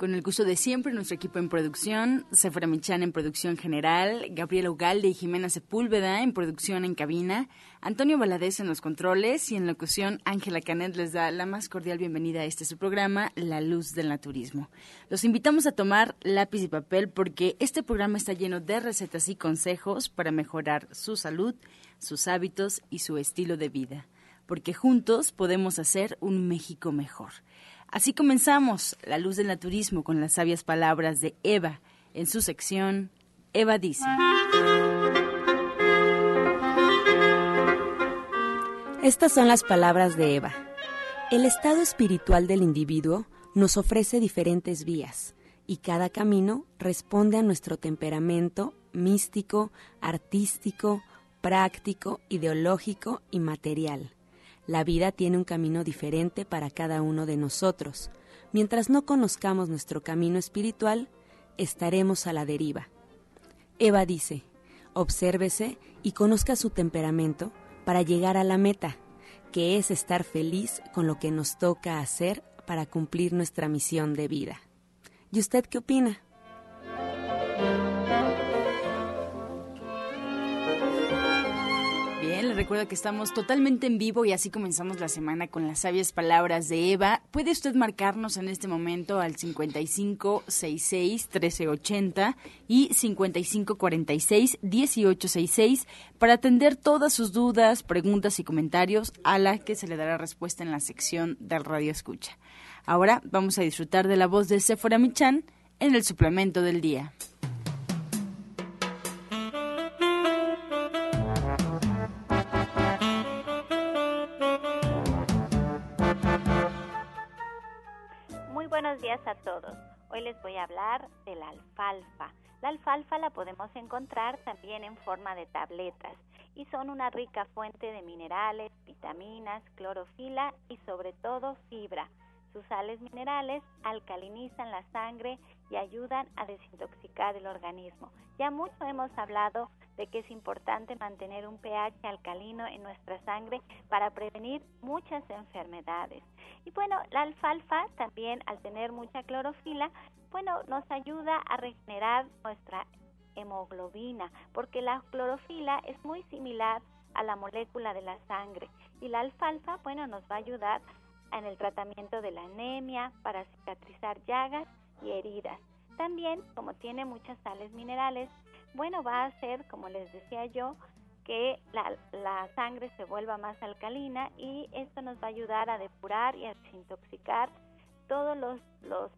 con el gusto de siempre, nuestro equipo en producción, Sefra Michan en producción general, Gabriela Ugalde y Jimena Sepúlveda en producción en cabina, Antonio Valadez en los controles y en locución Ángela Canet les da la más cordial bienvenida a este su programa, La Luz del Naturismo. Los invitamos a tomar lápiz y papel porque este programa está lleno de recetas y consejos para mejorar su salud, sus hábitos y su estilo de vida, porque juntos podemos hacer un México mejor. Así comenzamos La Luz del Naturismo con las sabias palabras de Eva en su sección Eva dice. Estas son las palabras de Eva. El estado espiritual del individuo nos ofrece diferentes vías y cada camino responde a nuestro temperamento místico, artístico, práctico, ideológico y material. La vida tiene un camino diferente para cada uno de nosotros. Mientras no conozcamos nuestro camino espiritual, estaremos a la deriva. Eva dice, obsérvese y conozca su temperamento para llegar a la meta, que es estar feliz con lo que nos toca hacer para cumplir nuestra misión de vida. ¿Y usted qué opina? Recuerda que estamos totalmente en vivo y así comenzamos la semana con las sabias palabras de Eva. Puede usted marcarnos en este momento al 5566-1380 y 5546-1866 para atender todas sus dudas, preguntas y comentarios a la que se le dará respuesta en la sección del Radio Escucha. Ahora vamos a disfrutar de la voz de Sephora Michan en el suplemento del día. A todos. Hoy les voy a hablar de la alfalfa. La alfalfa la podemos encontrar también en forma de tabletas y son una rica fuente de minerales, vitaminas, clorofila y sobre todo fibra. Sus sales minerales alcalinizan la sangre y ayudan a desintoxicar el organismo. Ya mucho hemos hablado de que es importante mantener un pH alcalino en nuestra sangre para prevenir muchas enfermedades. Y bueno, la alfalfa también al tener mucha clorofila, bueno, nos ayuda a regenerar nuestra hemoglobina, porque la clorofila es muy similar a la molécula de la sangre y la alfalfa, bueno, nos va a ayudar en el tratamiento de la anemia, para cicatrizar llagas y heridas. También, como tiene muchas sales minerales, bueno, va a hacer, como les decía yo, que la, sangre se vuelva más alcalina y esto nos va a ayudar a depurar y a desintoxicar todos los,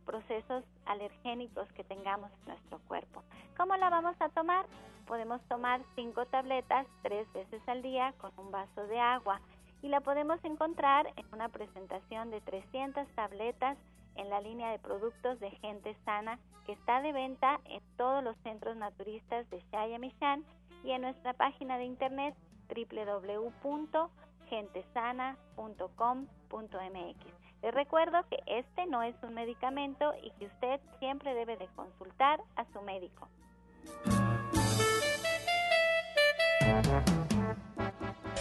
procesos alergénicos que tengamos en nuestro cuerpo. ¿Cómo la vamos a tomar? Podemos tomar cinco tabletas tres veces al día con un vaso de agua y la podemos encontrar en una presentación de 300 tabletas en la línea de productos de Gente Sana que está de venta en todos los centros naturistas de Shayamishan y en nuestra página de internet www.gentesana.com.mx. Les recuerdo que este no es un medicamento y que usted siempre debe de consultar a su médico.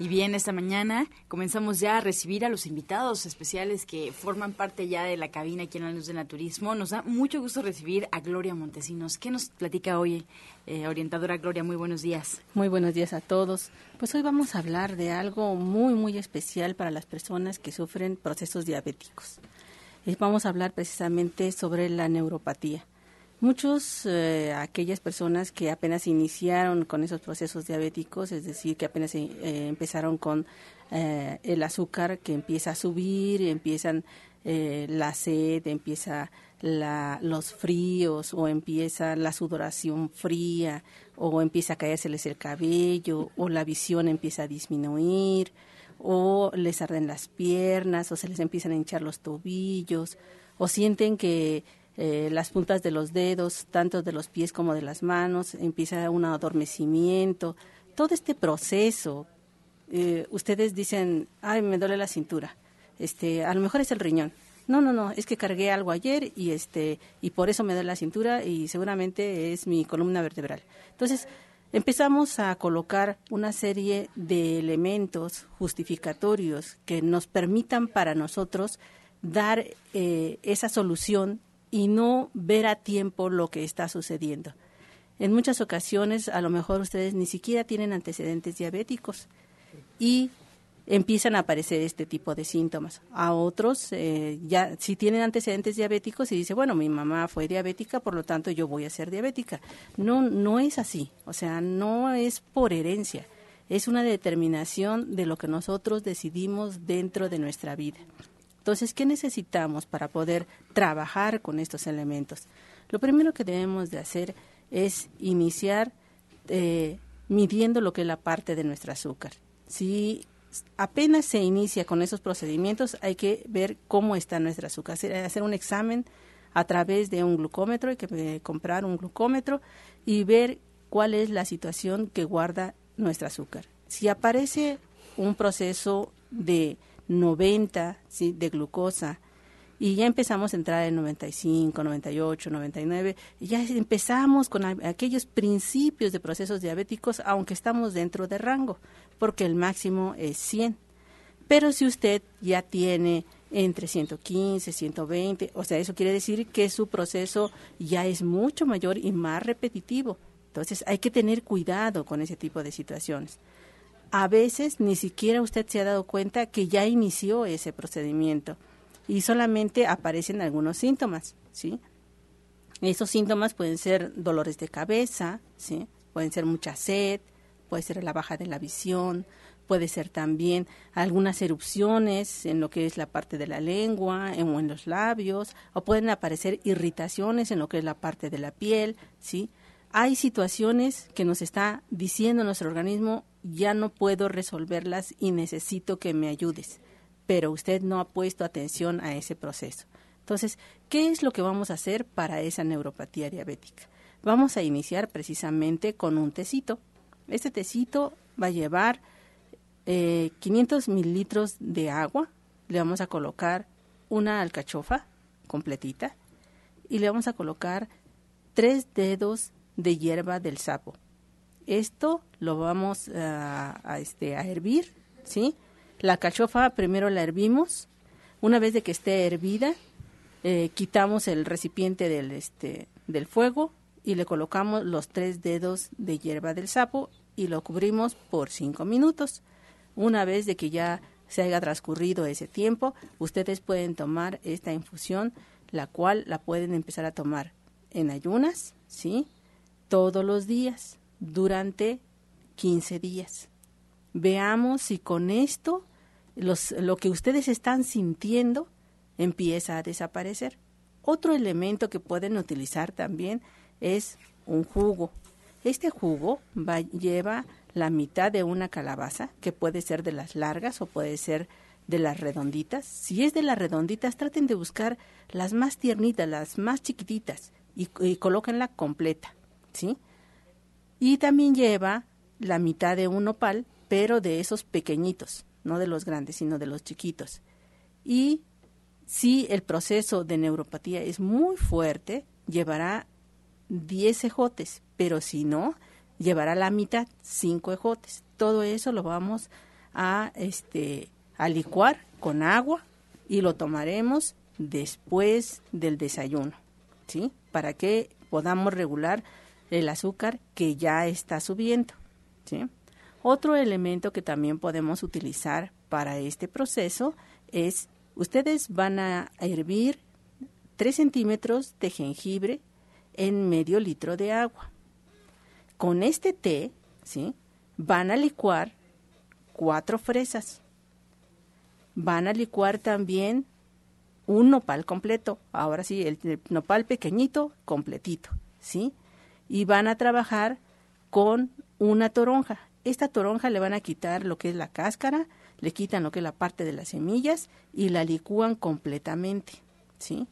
Y bien, esta mañana comenzamos ya a recibir a los invitados especiales que forman parte ya de la cabina aquí en la Luz de Naturismo. Nos da mucho gusto recibir a Gloria Montesinos. ¿Qué nos platica hoy, eh, orientadora Gloria? Muy buenos días. Muy buenos días a todos. Pues hoy vamos a hablar de algo muy, muy especial para las personas que sufren procesos diabéticos. vamos a hablar precisamente sobre la neuropatía. Muchos, eh, aquellas personas que apenas iniciaron con esos procesos diabéticos, es decir, que apenas eh, empezaron con eh, el azúcar que empieza a subir, empiezan la sed, empieza la, los fríos o empieza la sudoración fría o empieza a caérseles el cabello o la visión empieza a disminuir o les arden las piernas o se les empiezan a hinchar los tobillos o sienten que eh, las puntas de los dedos, tanto de los pies como de las manos, empieza un adormecimiento. Todo este proceso, eh, ustedes dicen, ay, me duele la cintura, este, a lo mejor es el riñón. No, no, no, es que cargué algo ayer y este y por eso me duele la cintura y seguramente es mi columna vertebral. Entonces, empezamos a colocar una serie de elementos justificatorios que nos permitan para nosotros dar eh, esa solución y no ver a tiempo lo que está sucediendo. En muchas ocasiones, a lo mejor ustedes ni siquiera tienen antecedentes diabéticos y empiezan a aparecer este tipo de síntomas. A otros, eh, ya si tienen antecedentes diabéticos y dice, bueno, mi mamá fue diabética, por lo tanto yo voy a ser diabética. No, no es así. O sea, no es por herencia. Es una determinación de lo que nosotros decidimos dentro de nuestra vida. Entonces, ¿qué necesitamos para poder trabajar con estos elementos? Lo primero que debemos de hacer es iniciar eh, midiendo lo que es la parte de nuestro azúcar. Si apenas se inicia con esos procedimientos, hay que ver cómo está nuestro azúcar, hacer, un examen a través de un glucómetro, hay que eh, comprar un glucómetro y ver cuál es la situación que guarda nuestro azúcar. Si aparece un proceso de 90 ¿sí? de glucosa y ya empezamos a entrar en 95, 98, 99 y ya empezamos con aquellos principios de procesos diabéticos aunque estamos dentro de rango porque el máximo es 100. Pero si usted ya tiene entre 115, 120, o sea, eso quiere decir que su proceso ya es mucho mayor y más repetitivo. Entonces hay que tener cuidado con ese tipo de situaciones a veces ni siquiera usted se ha dado cuenta que ya inició ese procedimiento y solamente aparecen algunos síntomas, ¿sí? Esos síntomas pueden ser dolores de cabeza, ¿sí? Pueden ser mucha sed, puede ser la baja de la visión, puede ser también algunas erupciones en lo que es la parte de la lengua o en los labios, o pueden aparecer irritaciones en lo que es la parte de la piel, ¿sí? Hay situaciones que nos está diciendo nuestro organismo, ya no puedo resolverlas y necesito que me ayudes, pero usted no ha puesto atención a ese proceso. Entonces, ¿qué es lo que vamos a hacer para esa neuropatía diabética? Vamos a iniciar precisamente con un tecito. Este tecito va a llevar 500 eh, mililitros de agua, le vamos a colocar una alcachofa completita y le vamos a colocar tres dedos de hierba del sapo. Esto lo vamos a, este, a hervir, ¿sí? La cachofa primero la hervimos. Una vez de que esté hervida, eh, quitamos el recipiente del, este, del fuego y le colocamos los tres dedos de hierba del sapo y lo cubrimos por cinco minutos. Una vez de que ya se haya transcurrido ese tiempo, ustedes pueden tomar esta infusión, la cual la pueden empezar a tomar en ayunas, ¿sí? Todos los días durante 15 días. Veamos si con esto los, lo que ustedes están sintiendo empieza a desaparecer. Otro elemento que pueden utilizar también es un jugo. Este jugo va, lleva la mitad de una calabaza, que puede ser de las largas o puede ser de las redonditas. Si es de las redonditas, traten de buscar las más tiernitas, las más chiquititas y, y colóquenla completa, ¿sí? Y también lleva la mitad de un opal, pero de esos pequeñitos, no de los grandes, sino de los chiquitos. Y si el proceso de neuropatía es muy fuerte, llevará 10 ejotes, pero si no, llevará la mitad, 5 ejotes. Todo eso lo vamos a, este, a licuar con agua y lo tomaremos después del desayuno, ¿sí? Para que podamos regular el azúcar que ya está subiendo. ¿sí? Otro elemento que también podemos utilizar para este proceso es, ustedes van a hervir 3 centímetros de jengibre en medio litro de agua. Con este té, ¿sí? Van a licuar cuatro fresas. Van a licuar también un nopal completo. Ahora sí, el, el nopal pequeñito, completito, ¿sí? Y van a trabajar con una toronja. Esta toronja le van a quitar lo que es la cáscara, le quitan lo que es la parte de las semillas y la licúan completamente, ¿sí?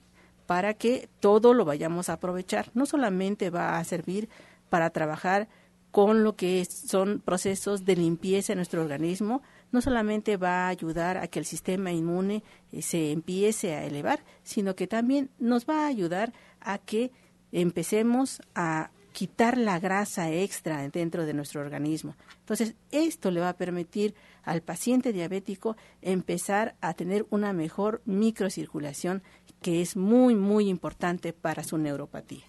Para que todo lo vayamos a aprovechar. No solamente va a servir para trabajar con lo que son procesos de limpieza en nuestro organismo, no solamente va a ayudar a que el sistema inmune eh, se empiece a elevar, sino que también nos va a ayudar a que empecemos a quitar la grasa extra dentro de nuestro organismo. Entonces, esto le va a permitir al paciente diabético empezar a tener una mejor microcirculación que es muy, muy importante para su neuropatía.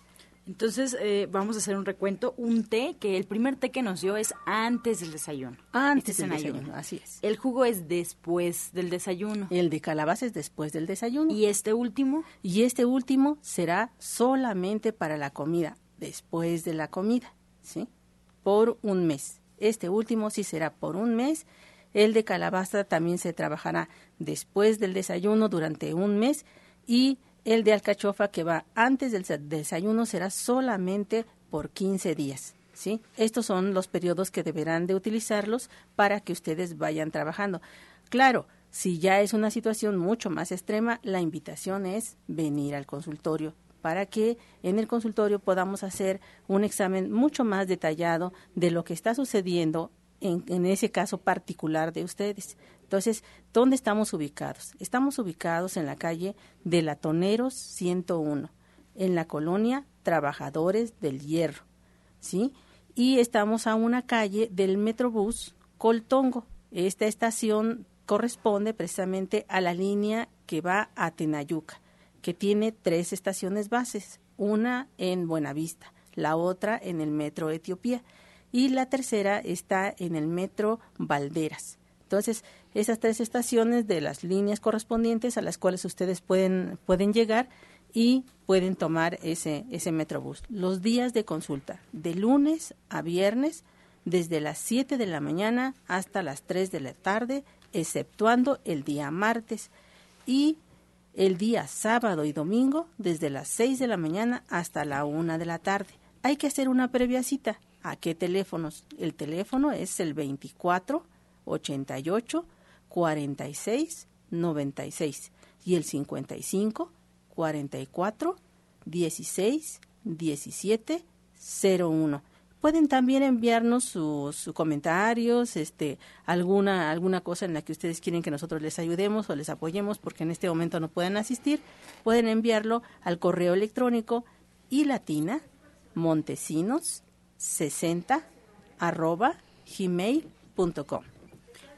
Entonces, eh, vamos a hacer un recuento. Un té, que el primer té que nos dio es antes del desayuno. Antes este del desayuno, así es. El jugo es después del desayuno. El de calabaza es después del desayuno. ¿Y este último? Y este último será solamente para la comida, después de la comida, ¿sí? Por un mes. Este último sí será por un mes. El de calabaza también se trabajará después del desayuno durante un mes y el de alcachofa que va antes del desayuno será solamente por 15 días. ¿sí? Estos son los periodos que deberán de utilizarlos para que ustedes vayan trabajando. Claro, si ya es una situación mucho más extrema, la invitación es venir al consultorio para que en el consultorio podamos hacer un examen mucho más detallado de lo que está sucediendo en, en ese caso particular de ustedes. Entonces, ¿dónde estamos ubicados? Estamos ubicados en la calle de Latoneros 101, en la colonia Trabajadores del Hierro, ¿sí? Y estamos a una calle del Metrobús Coltongo. Esta estación corresponde precisamente a la línea que va a Tenayuca, que tiene tres estaciones bases, una en Buenavista, la otra en el Metro Etiopía y la tercera está en el Metro Valderas. Entonces, esas tres estaciones de las líneas correspondientes a las cuales ustedes pueden, pueden llegar y pueden tomar ese, ese Metrobús. Los días de consulta, de lunes a viernes, desde las 7 de la mañana hasta las 3 de la tarde, exceptuando el día martes. Y el día sábado y domingo, desde las 6 de la mañana hasta la 1 de la tarde. Hay que hacer una previa cita. ¿A qué teléfonos? El teléfono es el 24 88 46 96 y el 55 44 16 17 01. Pueden también enviarnos sus, comentarios, este, alguna, alguna cosa en la que ustedes quieren que nosotros les ayudemos o les apoyemos porque en este momento no pueden asistir. Pueden enviarlo al correo electrónico y latina montesinos 60 arroba gmail.com.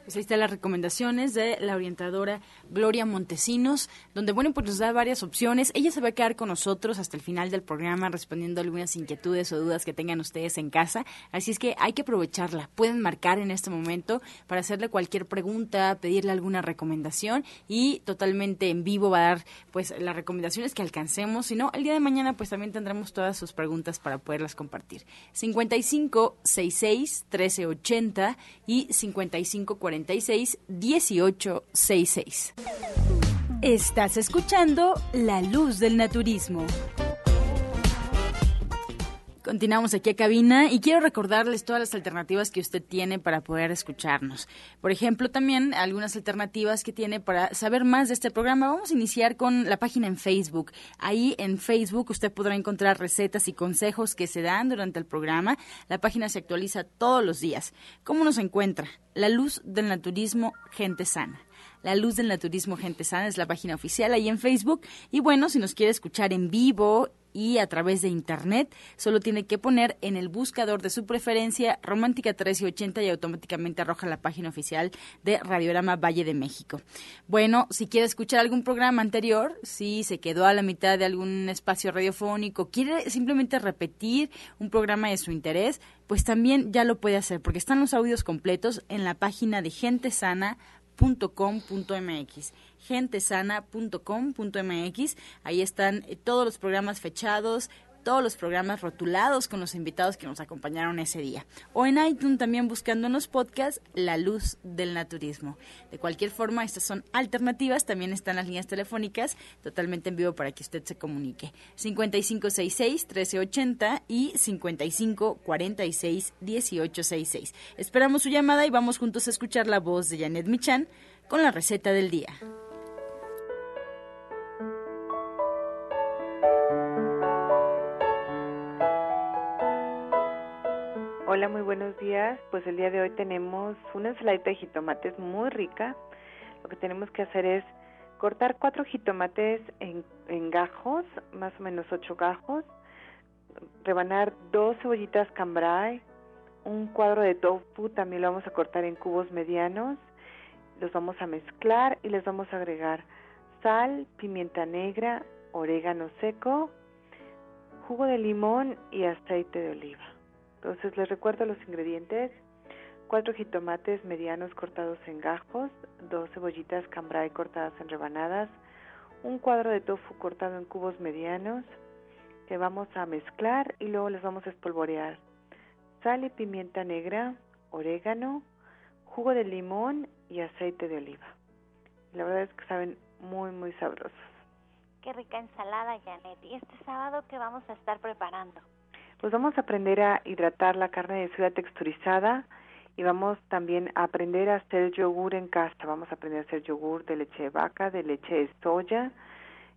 Pues ahí están las recomendaciones de la orientadora Gloria Montesinos, donde, bueno, pues nos da varias opciones. Ella se va a quedar con nosotros hasta el final del programa respondiendo algunas inquietudes o dudas que tengan ustedes en casa. Así es que hay que aprovecharla. Pueden marcar en este momento para hacerle cualquier pregunta, pedirle alguna recomendación y totalmente en vivo va a dar, pues, las recomendaciones que alcancemos. Si no, el día de mañana, pues también tendremos todas sus preguntas para poderlas compartir. 55 66 1380 y 55 46 1866. Estás escuchando La Luz del Naturismo. Continuamos aquí a cabina y quiero recordarles todas las alternativas que usted tiene para poder escucharnos. Por ejemplo, también algunas alternativas que tiene para saber más de este programa. Vamos a iniciar con la página en Facebook. Ahí en Facebook usted podrá encontrar recetas y consejos que se dan durante el programa. La página se actualiza todos los días. ¿Cómo nos encuentra? La luz del naturismo, gente sana. La Luz del Naturismo Gente Sana es la página oficial ahí en Facebook. Y bueno, si nos quiere escuchar en vivo y a través de internet, solo tiene que poner en el buscador de su preferencia Romántica 1380 y automáticamente arroja la página oficial de Radiorama Valle de México. Bueno, si quiere escuchar algún programa anterior, si se quedó a la mitad de algún espacio radiofónico, quiere simplemente repetir un programa de su interés, pues también ya lo puede hacer porque están los audios completos en la página de Gente Sana gentesana.com.mx gentesana.com.mx ahí están eh, todos los programas fechados todos los programas rotulados con los invitados que nos acompañaron ese día. O en iTunes también buscando en los podcasts La Luz del Naturismo. De cualquier forma, estas son alternativas, también están las líneas telefónicas totalmente en vivo para que usted se comunique. 5566-1380 y 5546-1866. Esperamos su llamada y vamos juntos a escuchar la voz de Janet Michan con la receta del día. Muy buenos días. Pues el día de hoy tenemos una ensaladita de jitomates muy rica. Lo que tenemos que hacer es cortar cuatro jitomates en, en gajos, más o menos ocho gajos, rebanar dos cebollitas cambrai, un cuadro de tofu, también lo vamos a cortar en cubos medianos, los vamos a mezclar y les vamos a agregar sal, pimienta negra, orégano seco, jugo de limón y aceite de oliva. Entonces les recuerdo los ingredientes. Cuatro jitomates medianos cortados en gajos, dos cebollitas cambray cortadas en rebanadas, un cuadro de tofu cortado en cubos medianos que vamos a mezclar y luego les vamos a espolvorear. Sal y pimienta negra, orégano, jugo de limón y aceite de oliva. La verdad es que saben muy muy sabrosos. Qué rica ensalada, Janet. ¿Y este sábado qué vamos a estar preparando? Pues vamos a aprender a hidratar la carne de soya texturizada y vamos también a aprender a hacer yogur en casa. Vamos a aprender a hacer yogur de leche de vaca, de leche de soya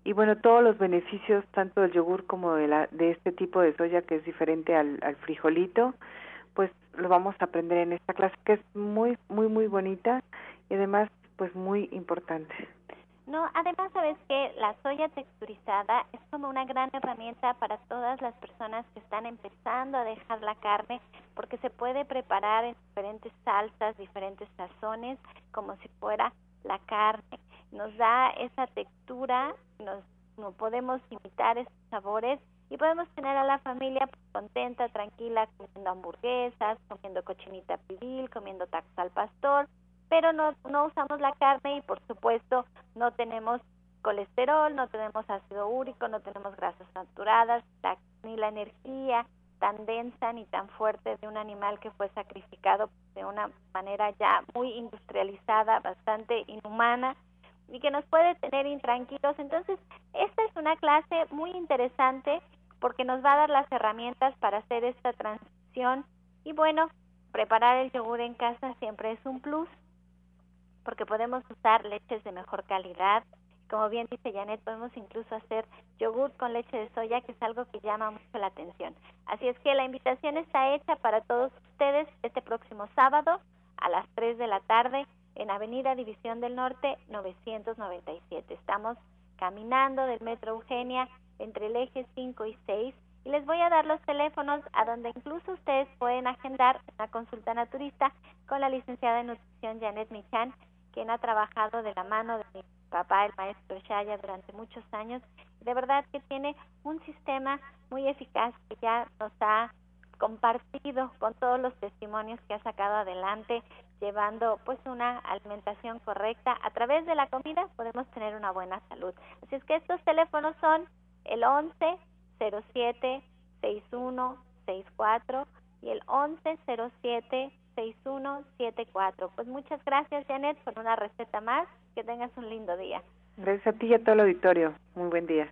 y bueno, todos los beneficios tanto del yogur como de, la, de este tipo de soya que es diferente al, al frijolito, pues lo vamos a aprender en esta clase que es muy, muy, muy bonita y además pues muy importante. No, además sabes que la soya texturizada es como una gran herramienta para todas las personas que están empezando a dejar la carne porque se puede preparar en diferentes salsas, diferentes sazones, como si fuera la carne. Nos da esa textura, nos no podemos imitar esos sabores y podemos tener a la familia contenta, tranquila, comiendo hamburguesas, comiendo cochinita pibil, comiendo tacos al pastor pero no, no usamos la carne y por supuesto no tenemos colesterol, no tenemos ácido úrico, no tenemos grasas saturadas, ni la energía tan densa ni tan fuerte de un animal que fue sacrificado de una manera ya muy industrializada, bastante inhumana y que nos puede tener intranquilos. Entonces, esta es una clase muy interesante porque nos va a dar las herramientas para hacer esta transición y bueno, preparar el yogur en casa siempre es un plus porque podemos usar leches de mejor calidad. Como bien dice Janet, podemos incluso hacer yogur con leche de soya, que es algo que llama mucho la atención. Así es que la invitación está hecha para todos ustedes este próximo sábado a las 3 de la tarde en Avenida División del Norte 997. Estamos caminando del Metro Eugenia entre el eje 5 y 6 y les voy a dar los teléfonos a donde incluso ustedes pueden agendar una consulta naturista con la licenciada en nutrición Janet Michan quien ha trabajado de la mano de mi papá, el maestro Shaya, durante muchos años. De verdad que tiene un sistema muy eficaz que ya nos ha compartido con todos los testimonios que ha sacado adelante, llevando pues una alimentación correcta. A través de la comida podemos tener una buena salud. Así es que estos teléfonos son el 11 07 61 64 y el 11 07 6174. Pues muchas gracias, Janet, por una receta más. Que tengas un lindo día. Gracias a ti y a todo el auditorio. Muy buen día.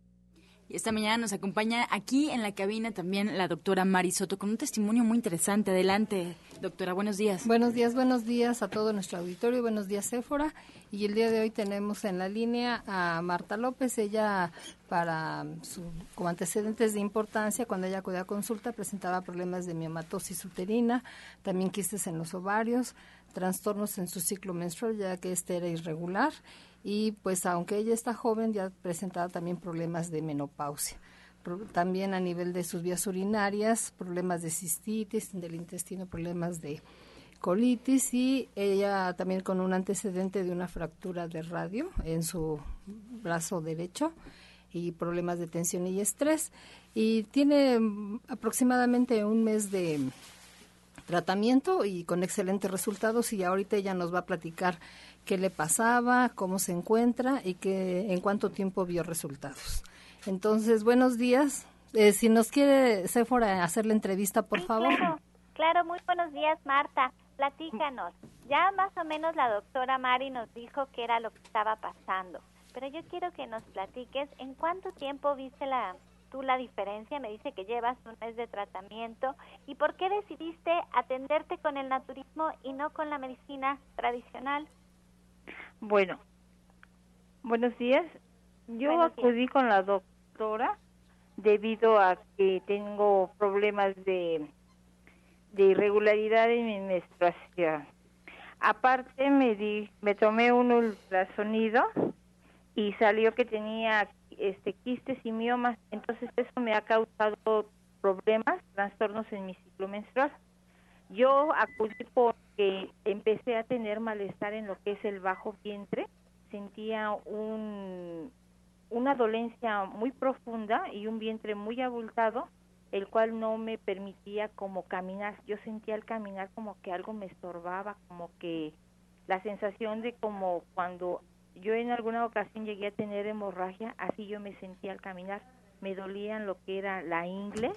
Esta mañana nos acompaña aquí en la cabina también la doctora Mari Soto con un testimonio muy interesante. Adelante, doctora, buenos días. Buenos días, buenos días a todo nuestro auditorio, buenos días, Séfora. Y el día de hoy tenemos en la línea a Marta López, ella para su, como antecedentes de importancia, cuando ella acudía a consulta presentaba problemas de miomatosis uterina, también quistes en los ovarios, trastornos en su ciclo menstrual, ya que este era irregular y pues aunque ella está joven ya presentaba también problemas de menopausia. también a nivel de sus vías urinarias, problemas de cistitis, del intestino, problemas de colitis y ella también con un antecedente de una fractura de radio en su brazo derecho y problemas de tensión y estrés. Y tiene mm, aproximadamente un mes de tratamiento y con excelentes resultados y ahorita ella nos va a platicar qué le pasaba, cómo se encuentra y que en cuánto tiempo vio resultados. Entonces, buenos días. Eh, si nos quiere Sephora hacer la entrevista, por favor. Claro, claro, muy buenos días, Marta. Platícanos. Ya más o menos la doctora Mari nos dijo qué era lo que estaba pasando, pero yo quiero que nos platiques en cuánto tiempo viste la tú la diferencia. Me dice que llevas un mes de tratamiento y por qué decidiste atenderte con el naturismo y no con la medicina tradicional. Bueno, buenos días. Yo acudí con la doctora debido a que tengo problemas de, de irregularidad en mi menstruación. Aparte me di, me tomé un ultrasonido y salió que tenía este quistes y miomas, entonces eso me ha causado problemas, trastornos en mi ciclo menstrual. Yo acudí porque empecé a tener malestar en lo que es el bajo vientre, sentía un, una dolencia muy profunda y un vientre muy abultado, el cual no me permitía como caminar. Yo sentía al caminar como que algo me estorbaba, como que la sensación de como cuando yo en alguna ocasión llegué a tener hemorragia, así yo me sentía al caminar. Me dolían lo que era la ingle,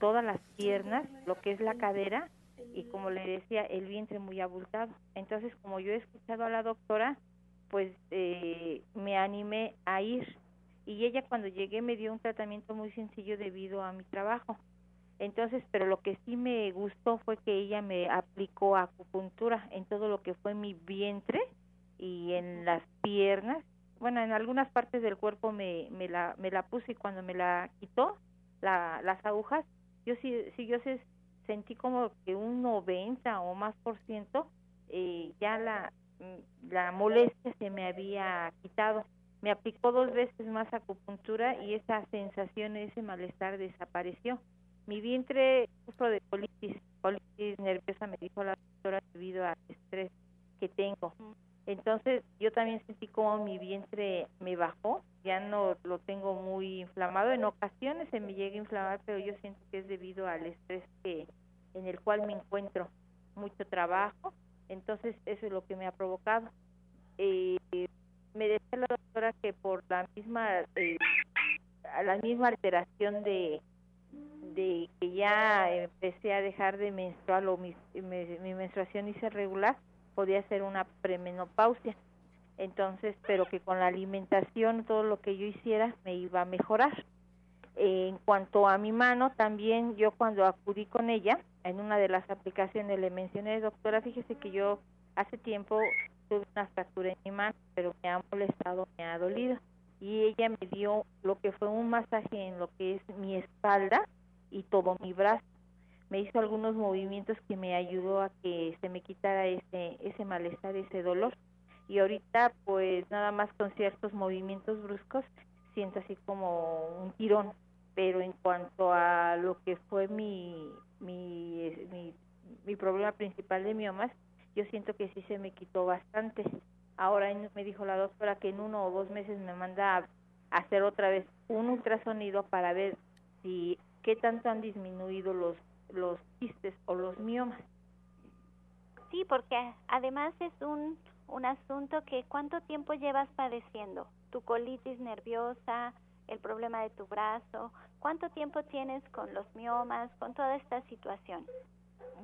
todas las piernas, lo que es la cadera y como le decía, el vientre muy abultado. Entonces, como yo he escuchado a la doctora, pues eh, me animé a ir. Y ella cuando llegué me dio un tratamiento muy sencillo debido a mi trabajo. Entonces, pero lo que sí me gustó fue que ella me aplicó acupuntura en todo lo que fue mi vientre y en las piernas. Bueno, en algunas partes del cuerpo me, me, la, me la puse y cuando me la quitó, la, las agujas, yo sí, sí yo sé, sentí como que un 90 o más por ciento, eh, ya la, mm, la molestia se me había quitado. Me aplicó dos veces más acupuntura y esa sensación, ese malestar desapareció. Mi vientre sufro de colitis, colitis nerviosa, me dijo la doctora, debido al estrés que tengo. Entonces yo también sentí como mi vientre me bajó, ya no lo tengo muy inflamado, en ocasiones se me llega a inflamar, pero yo siento que es debido al estrés que en el cual me encuentro, mucho trabajo, entonces eso es lo que me ha provocado. Eh, me decía la doctora que por la misma eh, la misma alteración de de que ya empecé a dejar de menstruar o mi, mi menstruación hice regular, podía ser una premenopausia. Entonces, pero que con la alimentación, todo lo que yo hiciera, me iba a mejorar. en cuanto a mi mano, también yo cuando acudí con ella, en una de las aplicaciones le mencioné, doctora, fíjese que yo hace tiempo tuve una fractura en mi mano, pero me ha molestado, me ha dolido. Y ella me dio lo que fue un masaje en lo que es mi espalda y todo mi brazo me hizo algunos movimientos que me ayudó a que se me quitara ese ese malestar, ese dolor. Y ahorita pues nada más con ciertos movimientos bruscos siento así como un tirón, pero en cuanto a lo que fue mi mi mi, problema principal de miomas, yo siento que sí se me quitó bastante. Ahora me dijo la doctora que en uno o dos meses me manda a hacer otra vez un ultrasonido para ver si qué tanto han disminuido los los quistes o los miomas. Sí, porque además es un, un asunto que cuánto tiempo llevas padeciendo, tu colitis nerviosa, el problema de tu brazo, cuánto tiempo tienes con los miomas, con toda esta situación.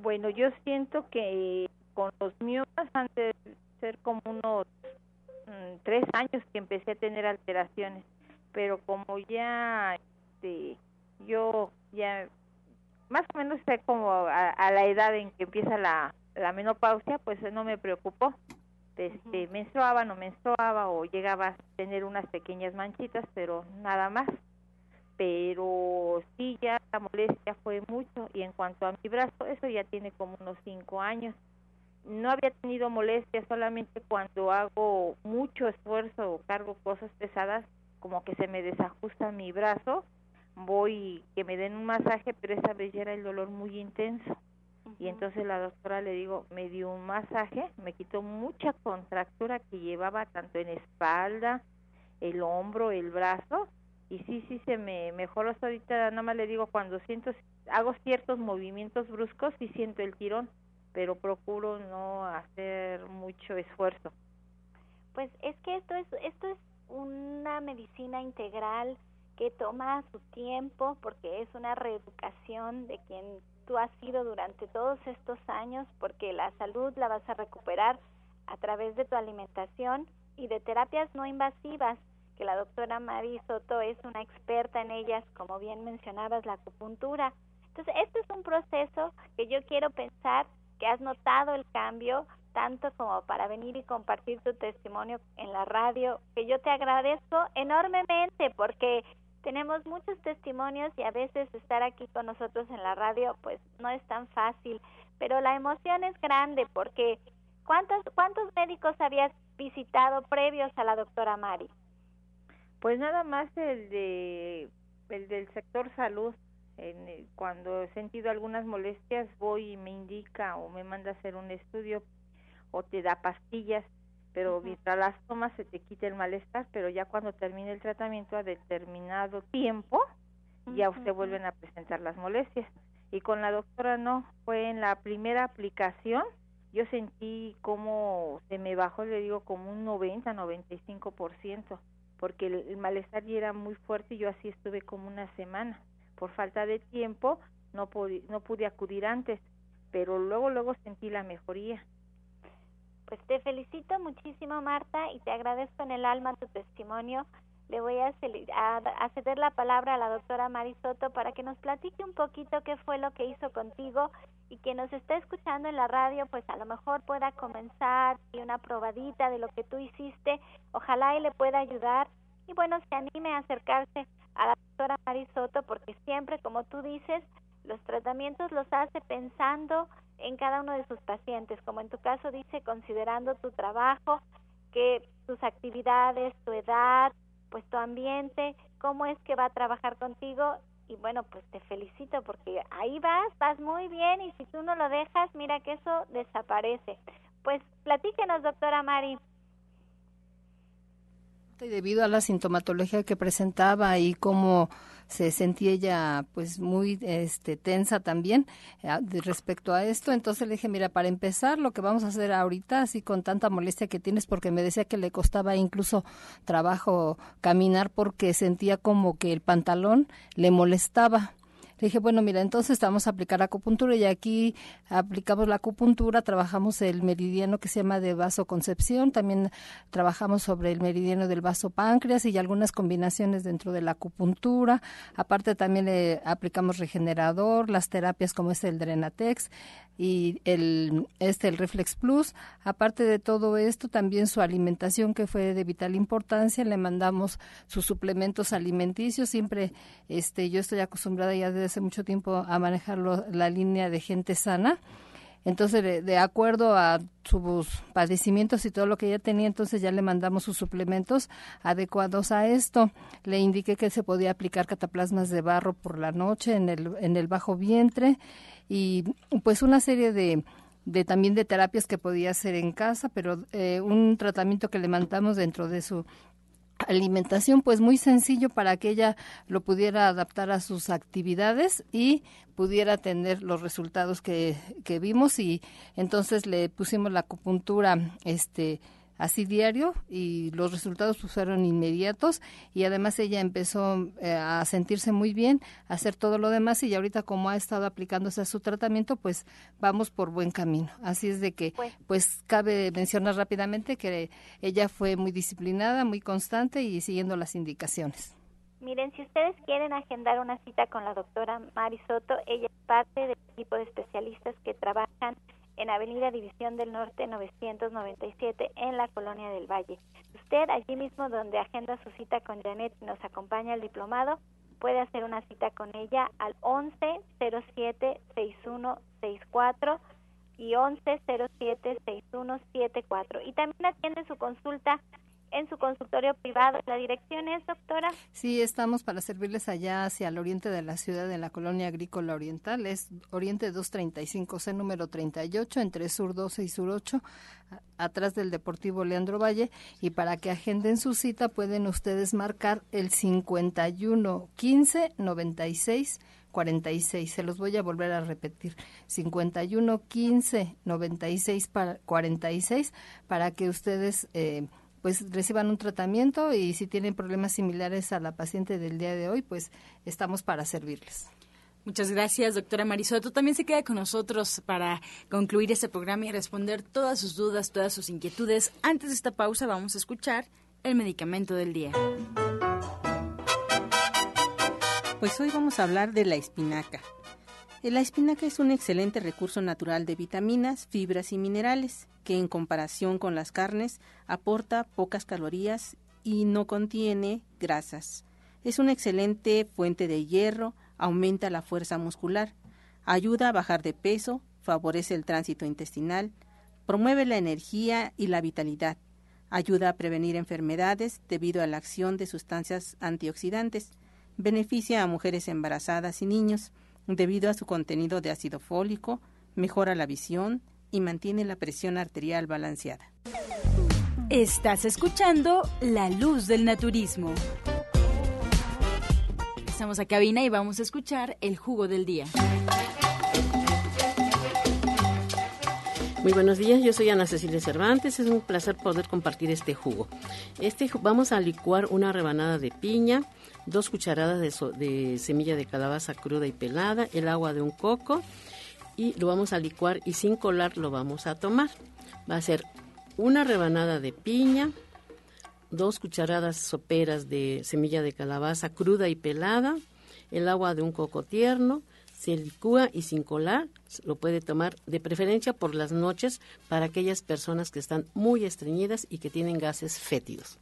Bueno, yo siento que con los miomas han de ser como unos mm, tres años que empecé a tener alteraciones, pero como ya este, yo ya más o menos sé como a, la edad en que empieza la, la menopausia, pues no me preocupó. Este, menstruaba, no menstruaba o llegaba a tener unas pequeñas manchitas, pero nada más. Pero sí, ya la molestia fue mucho y en cuanto a mi brazo, eso ya tiene como unos cinco años. No había tenido molestia solamente cuando hago mucho esfuerzo o cargo cosas pesadas, como que se me desajusta mi brazo voy que me den un masaje, pero esa vez ya era el dolor muy intenso. Y entonces la doctora le digo, me dio un masaje, me quitó mucha contractura que llevaba tanto en espalda, el hombro, el brazo, y sí, sí se me mejoró hasta ahorita, nada más le digo, cuando siento, hago ciertos movimientos bruscos y siento el tirón, pero procuro no hacer mucho esfuerzo. Pues es que esto es, esto es una medicina integral que toma su tiempo porque es una reeducación de quien tú has sido durante todos estos años porque la salud la vas a recuperar a través de tu alimentación y de terapias no invasivas que la doctora Mari Soto es una experta en ellas, como bien mencionabas, la acupuntura. Entonces, este es un proceso que yo quiero pensar que has notado el cambio, tanto como para venir y compartir tu testimonio en la radio, que yo te agradezco enormemente porque tenemos muchos testimonios y a veces estar aquí con nosotros en la radio pues no es tan fácil, pero la emoción es grande porque ¿cuántos, cuántos médicos habías visitado previos a la doctora Mari? Pues nada más el de el del sector salud. En, cuando he sentido algunas molestias voy y me indica o me manda a hacer un estudio o te da pastillas pero mientras las tomas se te quita el malestar, pero ya cuando termine el tratamiento a determinado tiempo, ya usted vuelven a presentar las molestias. Y con la doctora no, fue en la primera aplicación, yo sentí como se me bajó, le digo, como un 90, 95%, porque el, el malestar ya era muy fuerte y yo así estuve como una semana. Por falta de tiempo no, no pude acudir antes, pero luego, luego sentí la mejoría pues te felicito muchísimo, Marta, y te agradezco en el alma tu testimonio. Le voy a, a, ceder la palabra a la doctora Marisoto para que nos platique un poquito qué fue lo que hizo contigo y que nos esté escuchando en la radio, pues a lo mejor pueda comenzar y una probadita de lo que tú hiciste. Ojalá y le pueda ayudar. Y bueno, se anime a acercarse a la doctora Marisoto porque siempre, como tú dices, los tratamientos los hace pensando en cada uno de sus pacientes, como en tu caso dice, considerando tu trabajo, que tus actividades, tu edad, pues tu ambiente, cómo es que va a trabajar contigo y bueno, pues te felicito porque ahí vas, vas muy bien y si tú no lo dejas, mira que eso desaparece. Pues platíquenos, doctora Mari. Debido a la sintomatología que presentaba y cómo se sentía ella pues muy este tensa también eh, respecto a esto. Entonces le dije mira para empezar lo que vamos a hacer ahorita así con tanta molestia que tienes porque me decía que le costaba incluso trabajo caminar porque sentía como que el pantalón le molestaba dije, bueno, mira, entonces vamos a aplicar acupuntura y aquí aplicamos la acupuntura, trabajamos el meridiano que se llama de vasoconcepción, también trabajamos sobre el meridiano del vaso páncreas y algunas combinaciones dentro de la acupuntura. Aparte también le aplicamos regenerador, las terapias como es el Drenatex y el este el Reflex Plus. Aparte de todo esto, también su alimentación que fue de vital importancia, le mandamos sus suplementos alimenticios, siempre este yo estoy acostumbrada ya desde hace mucho tiempo a manejar la línea de gente sana. Entonces, de, acuerdo a sus padecimientos y todo lo que ella tenía, entonces ya le mandamos sus suplementos adecuados a esto. Le indiqué que se podía aplicar cataplasmas de barro por la noche en el, en el bajo vientre y pues una serie de, de también de terapias que podía hacer en casa, pero eh, un tratamiento que le mandamos dentro de su alimentación pues muy sencillo para que ella lo pudiera adaptar a sus actividades y pudiera tener los resultados que, que vimos. Y entonces le pusimos la acupuntura este así diario y los resultados pues, fueron inmediatos y además ella empezó eh, a sentirse muy bien, a hacer todo lo demás y ahorita como ha estado aplicándose a su tratamiento pues vamos por buen camino. Así es de que pues, pues cabe mencionar rápidamente que ella fue muy disciplinada, muy constante y siguiendo las indicaciones. Miren, si ustedes quieren agendar una cita con la doctora Marisoto, ella es parte del equipo de especialistas que trabajan en Avenida División del Norte 997 en la Colonia del Valle. Usted allí mismo donde agenda su cita con Janet y nos acompaña al diplomado, puede hacer una cita con ella al 1107-6164 y 1107-6174. Y también atiende su consulta en su consultorio privado. ¿La dirección es, doctora? Sí, estamos para servirles allá hacia el oriente de la ciudad, en la colonia agrícola oriental. Es Oriente 235C, número 38, entre Sur 12 y Sur 8, atrás del Deportivo Leandro Valle. Y para que agenden su cita, pueden ustedes marcar el 51 15 96 46. Se los voy a volver a repetir. 51 15 96 para 46 para que ustedes eh, pues reciban un tratamiento y si tienen problemas similares a la paciente del día de hoy, pues estamos para servirles. Muchas gracias, doctora Marisoto. También se queda con nosotros para concluir este programa y responder todas sus dudas, todas sus inquietudes. Antes de esta pausa vamos a escuchar el medicamento del día. Pues hoy vamos a hablar de la espinaca. La espinaca es un excelente recurso natural de vitaminas, fibras y minerales, que en comparación con las carnes aporta pocas calorías y no contiene grasas. Es una excelente fuente de hierro, aumenta la fuerza muscular, ayuda a bajar de peso, favorece el tránsito intestinal, promueve la energía y la vitalidad, ayuda a prevenir enfermedades debido a la acción de sustancias antioxidantes, Beneficia a mujeres embarazadas y niños debido a su contenido de ácido fólico, mejora la visión y mantiene la presión arterial balanceada. Estás escuchando La Luz del Naturismo. Estamos a cabina y vamos a escuchar el jugo del día. Muy buenos días, yo soy Ana Cecilia Cervantes, es un placer poder compartir este jugo. Este vamos a licuar una rebanada de piña, dos cucharadas de, semilla de calabaza cruda y pelada, el agua de un coco y lo vamos a licuar y sin colar lo vamos a tomar. Va a ser una rebanada de piña, dos cucharadas soperas de semilla de calabaza cruda y pelada, el agua de un coco tierno, se licúa y sin colar lo puede tomar de preferencia por las noches para aquellas personas que están muy estreñidas y que tienen gases fétidos.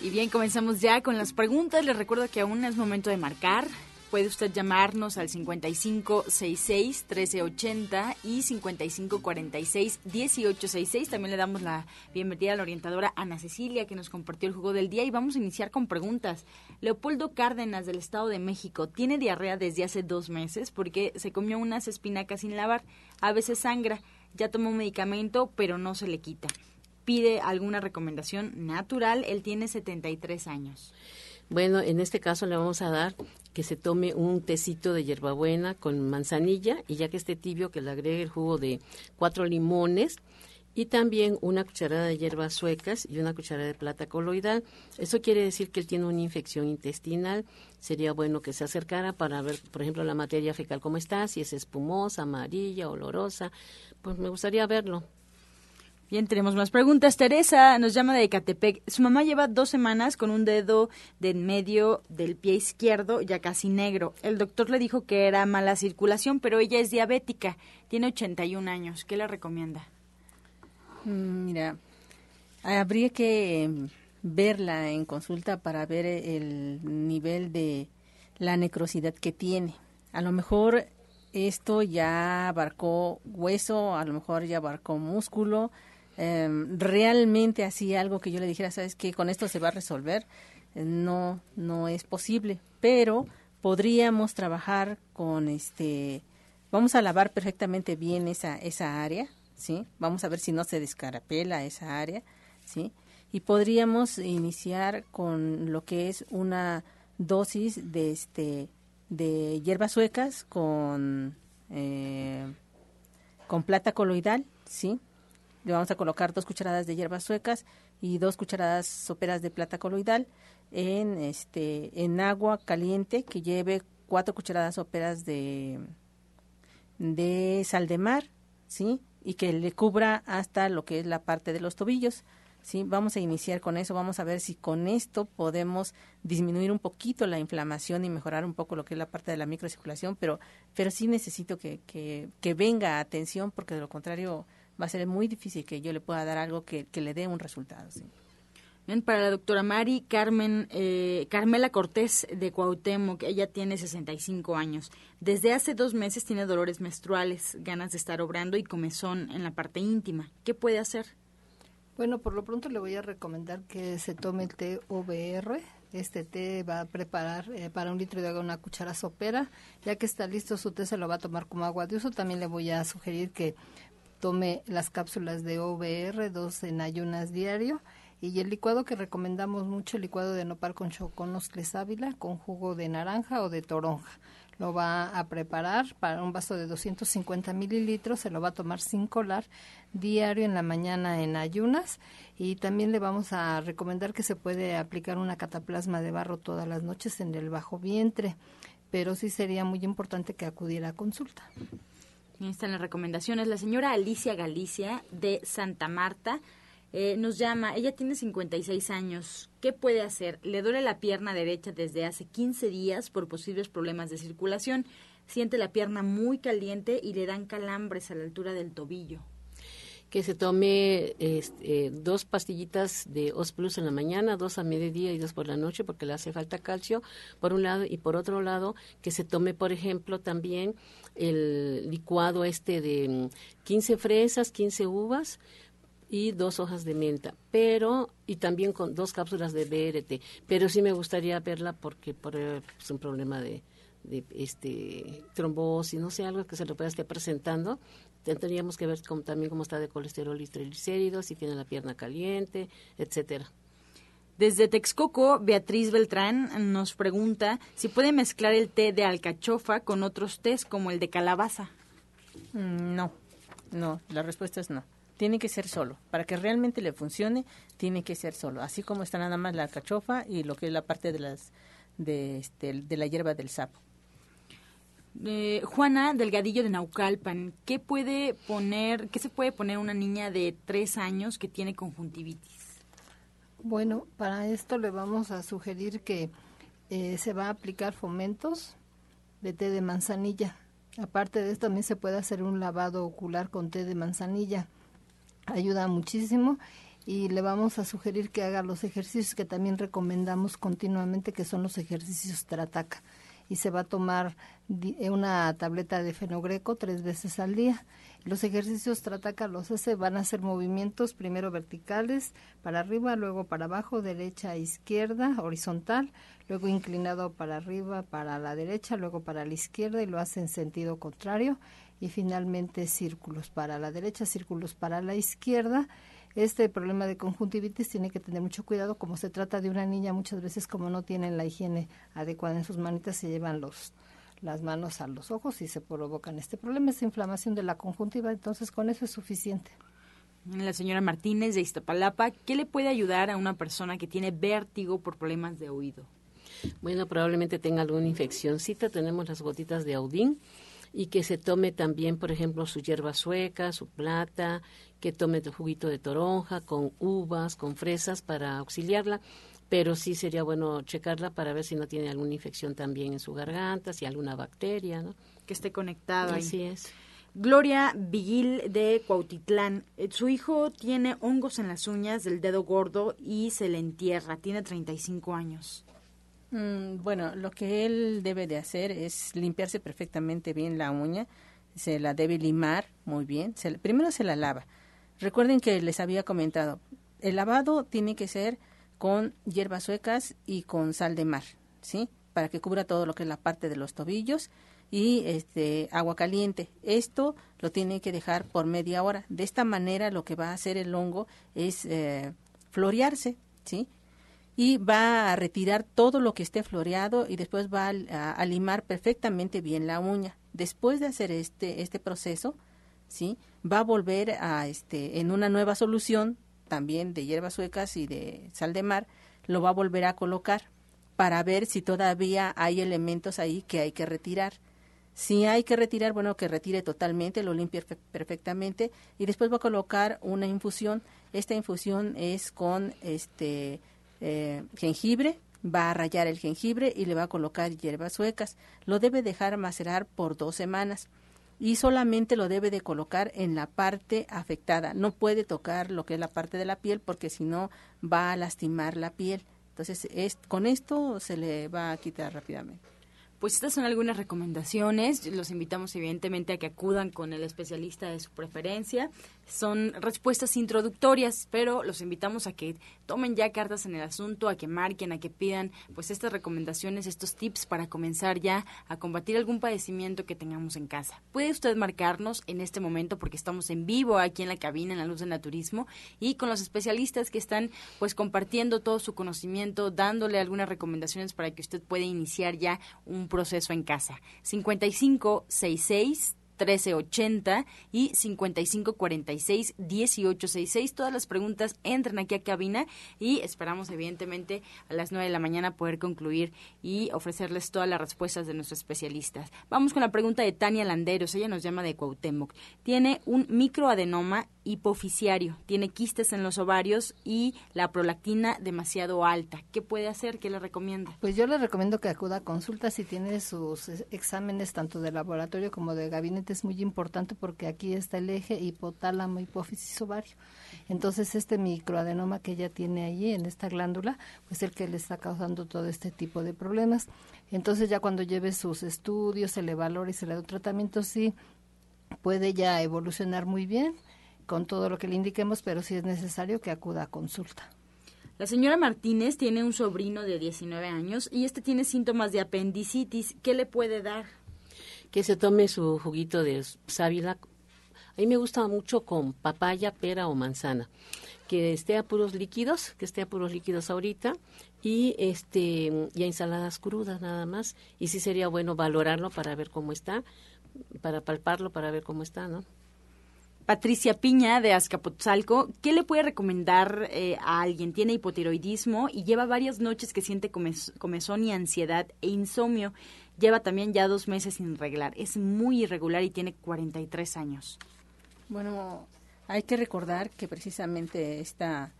Y bien, comenzamos ya con las preguntas. Les recuerdo que aún es momento de marcar. Puede usted llamarnos al 5566-1380 y 5546-1866. También le damos la bienvenida a la orientadora Ana Cecilia, que nos compartió el juego del día. Y vamos a iniciar con preguntas. Leopoldo Cárdenas, del Estado de México, tiene diarrea desde hace dos meses porque se comió unas espinacas sin lavar. A veces sangra. Ya tomó un medicamento, pero no se le quita. Pide alguna recomendación natural. Él tiene 73 años. Bueno, en este caso le vamos a dar que se tome un tecito de hierbabuena con manzanilla y ya que esté tibio que le agregue el jugo de cuatro limones y también una cucharada de hierbas suecas y una cucharada de plata coloidal. Eso quiere decir que él tiene una infección intestinal. Sería bueno que se acercara para ver, por ejemplo, la materia fecal cómo está, si es espumosa, amarilla, olorosa. Pues me gustaría verlo. Bien, tenemos más preguntas. Teresa nos llama de Ecatepec. Su mamá lleva dos semanas con un dedo de en medio del pie izquierdo ya casi negro. El doctor le dijo que era mala circulación, pero ella es diabética. Tiene 81 años. ¿Qué le recomienda? Mm, mira, habría que em, verla en consulta para ver el nivel de la necrosidad que tiene. A lo mejor esto ya abarcó hueso, a lo mejor ya abarcó músculo, Em, realmente así algo que yo le dijera, sabes que con esto se va a resolver, eh, no, no es posible, pero podríamos trabajar con este, vamos a lavar perfectamente bien esa, esa área, ¿sí? Vamos a ver si no se descarapela esa área, ¿sí? Y podríamos iniciar con lo que es una dosis de este de hierbas suecas con eh, con plata coloidal, ¿sí? Le vamos a colocar dos cucharadas de hierbas suecas y dos cucharadas soperas de plata coloidal en este en agua caliente que lleve cuatro cucharadas soperas de de sal de mar, ¿sí? Y que le cubra hasta lo que es la parte de los tobillos. ¿sí? Vamos a iniciar con eso, vamos a ver si con esto podemos disminuir un poquito la inflamación y mejorar un poco lo que es la parte de la microcirculación, pero, pero sí necesito que, que, que venga atención porque de lo contrario va a ser muy difícil que yo le pueda dar algo que, le dé un resultado. Bien, para la doctora Mari, Carmen, eh, Carmela Cortés de Cuauhtémoc, ella tiene 65 años. Desde hace dos meses tiene dolores menstruales, ganas de estar obrando y comezón en la parte íntima. ¿Qué puede hacer? Bueno, por lo pronto le voy a recomendar que se tome el té OBR. Este té va a preparar eh, para un litro de agua una cuchara sopera. Ya que está listo su té, se lo va a tomar como agua de uso. También le voy a sugerir que tome las cápsulas de OBR, dos en ayunas diario y el licuado que recomendamos mucho, el licuado de nopal con choconoscle sábila con jugo de naranja o de toronja. Lo va a preparar para un vaso de 250 mililitros, se lo va a tomar sin colar diario en la mañana en ayunas y también le vamos a recomendar que se puede aplicar una cataplasma de barro todas las noches en el bajo vientre, pero sí sería muy importante que acudiera a consulta. Ahí están las recomendaciones. La señora Alicia Galicia de Santa Marta eh, nos llama, ella tiene 56 años, ¿qué puede hacer? Le duele la pierna derecha desde hace 15 días por posibles problemas de circulación, siente la pierna muy caliente y le dan calambres a la altura del tobillo. Que se tome este, dos pastillitas de Os Plus en la mañana, dos a mediodía y dos por la noche, porque le hace falta calcio, por un lado, y por otro lado, que se tome, por ejemplo, también el licuado este de 15 mm, fresas, 15 uvas, y dos hojas de menta, pero y también con dos cápsulas de BRT, pero sí me gustaría verla porque por es pues, un problema de, de este trombosis, no sé, algo que se le pueda estar presentando. Tendríamos que ver también cómo está de colesterol y triglicéridos, si tiene la pierna caliente, etcétera. Desde Texcoco, Beatriz Beltrán nos pregunta si puede mezclar el té de alcachofa con otros tés como el de calabaza. Mm, no, no, la respuesta es no tiene que ser solo. Para que realmente le funcione, tiene que ser solo. Así como está nada más la cachofa y lo que es la parte de las de, este, de la hierba del sapo. Eh, Juana Delgadillo de Naucalpan, ¿qué puede poner, qué se puede poner una niña de tres años que tiene conjuntivitis? Bueno, para esto le vamos a sugerir que eh, se va a aplicar fomentos de té de manzanilla. Aparte de esto, también se puede hacer un lavado ocular con té de manzanilla ayuda muchísimo y le vamos a sugerir que haga los ejercicios que también recomendamos continuamente, que son los ejercicios Trataca. Y se va a tomar eh, una tableta de fenogreco tres veces al día. Los ejercicios Trataca los hace, van a hacer movimientos primero verticales, para arriba, luego para abajo, derecha, izquierda, horizontal, luego inclinado para arriba, para la derecha, luego para la izquierda y lo hace en sentido contrario y finalmente círculos para la derecha, círculos para la izquierda. Este problema de conjuntivitis tiene que tener mucho cuidado, como se trata de una niña, muchas veces como no tienen la higiene adecuada en sus manitas, se llevan los las manos a los ojos y se provocan este problema, esta inflamación de la conjuntiva, entonces con eso es suficiente. La señora Martínez de Iztapalapa, ¿qué le puede ayudar a una persona que tiene vértigo por problemas de oído? Bueno, probablemente tenga alguna infeccióncita, tenemos las gotitas de Audín, y que se tome también, por ejemplo, su hierba sueca, su plata, que tome tu juguito de toronja con uvas, con fresas para auxiliarla, pero sí sería bueno checarla para ver si no tiene alguna infección también en su garganta, si alguna bacteria, ¿no? Que esté conectada. Así es. Gloria Vigil de Cuautitlán. Eh, su hijo tiene hongos en las uñas del dedo gordo y se le entierra. Tiene 35 años. Mm, bueno, lo que él debe de hacer es limpiarse perfectamente bien la uña, se la debe limar muy bien, primero se la lava. Recuerden que les había comentado, el lavado tiene que ser con hierbas suecas y con sal de mar, ¿sí? Para que cubra todo lo que es la parte de los tobillos y este agua caliente. Esto lo tiene que dejar por media hora. De esta manera lo que va a hacer el hongo es eh, florearse, ¿sí? Y va a retirar todo lo que esté floreado y después va a, limar perfectamente bien la uña. Después de hacer este, este proceso, ¿sí? va a volver a, este, en una nueva solución, también de hierbas suecas y de sal de mar, lo va a volver a colocar para ver si todavía hay elementos ahí que hay que retirar. Si hay que retirar, bueno, que retire totalmente, lo limpie perfectamente y después va a colocar una infusión. Esta infusión es con este eh, jengibre, va a rayar el jengibre y le va a colocar hierbas suecas. Lo debe dejar macerar por dos semanas. y solamente lo debe de colocar en la parte afectada. No puede tocar lo que es la parte de la piel porque si no va a lastimar la piel. Entonces, es, con esto se le va a quitar rápidamente. Pues estas son algunas recomendaciones. Los invitamos evidentemente a que acudan con el especialista de su preferencia. Son respuestas introductorias, pero los invitamos a que tomen ya cartas en el asunto, a que marquen, a que pidan pues estas recomendaciones, estos tips para comenzar ya a combatir algún padecimiento que tengamos en casa. Puede usted marcarnos en este momento porque estamos en vivo aquí en la cabina en la Luz del Naturismo y con los especialistas que están pues compartiendo todo su conocimiento, dándole algunas recomendaciones para que usted pueda iniciar ya un proceso en casa. 5566 1380 y 5546 1866. Todas las preguntas entran aquí a cabina y esperamos evidentemente a las 9 de la mañana poder concluir y ofrecerles todas las respuestas de nuestros especialistas. Vamos con la pregunta de Tania Landeros, ella nos llama de Cuauhtémoc. Tiene un microadenoma hipoficiario, tiene quistes en los ovarios y la prolactina demasiado alta. ¿Qué puede hacer? ¿Qué le recomienda? Pues yo le recomiendo que acuda a consulta si tiene sus exámenes tanto de laboratorio como de gabinete. Es muy importante porque aquí está el eje hipotálamo hipófisis ovario. Entonces este microadenoma que ella tiene ahí en esta glándula, pues el que le está causando todo este tipo de problemas. Entonces ya cuando lleve sus estudios, se le valora y se le da un tratamiento, sí puede ya evolucionar muy bien con todo lo que le indiquemos, pero si es necesario que acuda a consulta. La señora Martínez tiene un sobrino de 19 años y este tiene síntomas de apendicitis. ¿Qué le puede dar? Que se tome su juguito de sábila. A mí me gusta mucho con papaya, pera o manzana. Que esté a puros líquidos, que esté a puros líquidos ahorita y este y ensaladas crudas nada más. Y sí sería bueno valorarlo para ver cómo está, para palparlo para ver cómo está, ¿no? Patricia Piña de Azcapotzalco, ¿qué le puede recomendar eh, a alguien? Tiene hipotiroidismo y lleva varias noches que siente comezón y ansiedad e insomnio. Lleva también ya dos meses sin reglar. Es muy irregular y tiene 43 años. Bueno, hay que recordar que precisamente esta,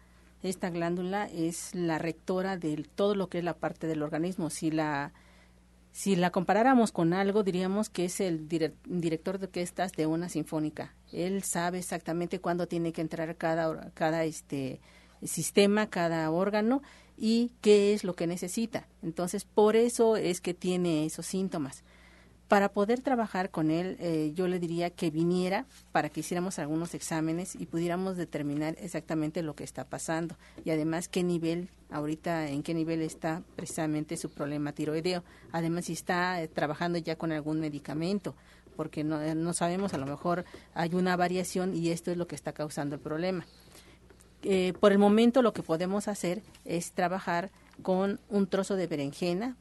esta glándula es la rectora de todo lo que es la parte del organismo. Si la si la comparáramos con algo, diríamos que es el director de orquestas de una sinfónica. Él sabe exactamente cuándo tiene que entrar cada, cada este, sistema, cada órgano y qué es lo que necesita. Entonces, por eso es que tiene esos síntomas. Para poder trabajar con él, eh, yo le diría que viniera para que hiciéramos algunos exámenes y pudiéramos determinar exactamente lo que está pasando y además qué nivel, ahorita en qué nivel está precisamente su problema tiroideo. Además, si está eh, trabajando ya con algún medicamento, porque no, eh, no sabemos, a lo mejor hay una variación y esto es lo que está causando el problema. Por el momento lo que podemos hacer es trabajar con un trozo de berenjena,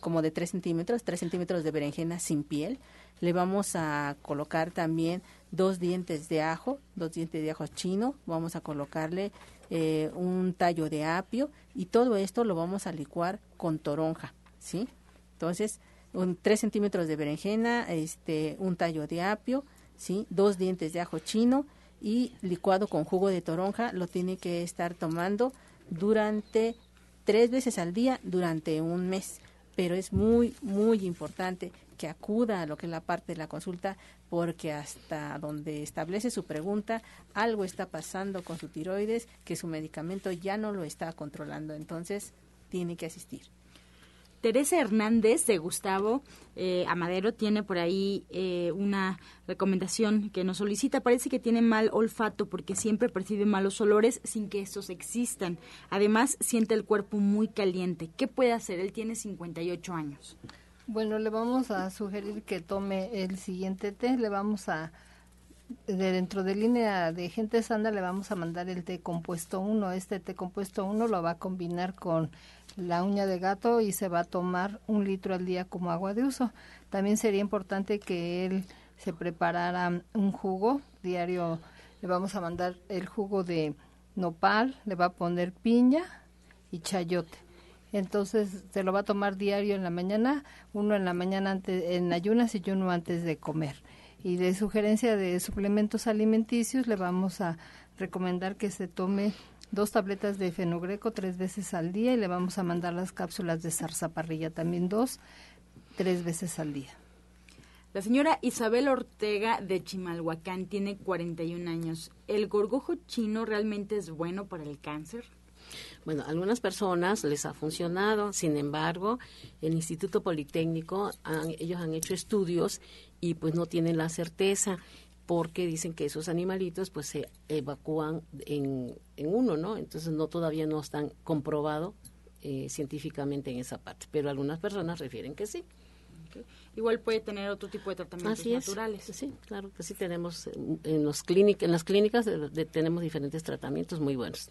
como de 3 centímetros, 3 centímetros de berenjena sin piel. Le vamos a colocar también dos dientes de ajo, dos dientes de ajo chino. Vamos a colocarle eh, un tallo de apio y todo esto lo vamos a licuar con toronja, ¿sí? Entonces, un 3 centímetros de berenjena, este, un tallo de apio, ¿sí? Dos dientes de ajo chino y licuado con jugo de toronja. Lo tiene que estar tomando durante tres veces al día durante un mes. Pero es muy, muy importante que acuda a lo que es la parte de la consulta porque hasta donde establece su pregunta, algo está pasando con su tiroides que su medicamento ya no lo está controlando. Entonces, tiene que asistir. Teresa Hernández de Gustavo eh, Amadero tiene por ahí eh, una recomendación que nos solicita. Parece que tiene mal olfato porque siempre percibe malos olores sin que estos existan. Además, siente el cuerpo muy caliente. ¿Qué puede hacer? Él tiene 58 años. Bueno, le vamos a sugerir que tome el siguiente té. Le vamos a de dentro de línea de gente sana le vamos a mandar el té compuesto 1. Este té compuesto 1 lo va a combinar con la uña de gato y se va a tomar un litro al día como agua de uso. También sería importante que él se preparara un jugo diario. Le vamos a mandar el jugo de nopal, le va a poner piña y chayote. Entonces se lo va a tomar diario en la mañana, uno en la mañana antes, en ayunas y uno antes de comer. Y de sugerencia de suplementos alimenticios le vamos a recomendar que se tome dos tabletas de fenogreco tres veces al día y le vamos a mandar las cápsulas de zarzaparrilla también dos, tres veces al día. La señora Isabel Ortega de Chimalhuacán tiene 41 años. ¿El gorgojo chino realmente es bueno para el cáncer? Bueno, a algunas personas les ha funcionado, sin embargo, el Instituto Politécnico, ellos han hecho estudios y pues no tienen la certeza porque dicen que esos animalitos pues se evacúan en, uno, ¿no? Entonces no todavía no están comprobado eh, científicamente en esa parte, pero algunas personas refieren que sí. Igual puede tener otro tipo de tratamientos naturales. Sí, claro que sí tenemos en, los en las clínicas tenemos diferentes tratamientos muy buenos.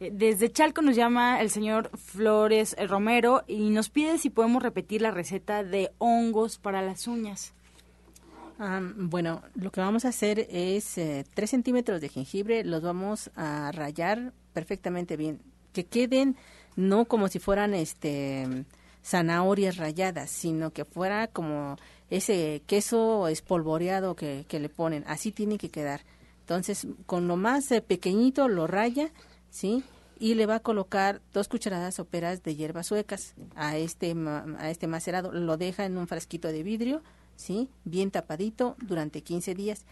Eh, desde Chalco nos llama el señor Flores eh, Romero y nos pide si podemos repetir la receta de hongos para las uñas. Bueno, lo que vamos a hacer es eh, 3 centímetros de jengibre, los vamos a rayar perfectamente bien, que queden no como si fueran este zanahorias rayadas, sino que fuera como ese queso espolvoreado que, que le ponen, así tiene que quedar. Entonces, con lo más eh, pequeñito lo raya, ¿sí? Y le va a colocar dos cucharadas soperas de hierbas suecas a este, a este macerado. Lo deja en un frasquito de vidrio, ¿sí? Bien tapadito durante 15 días.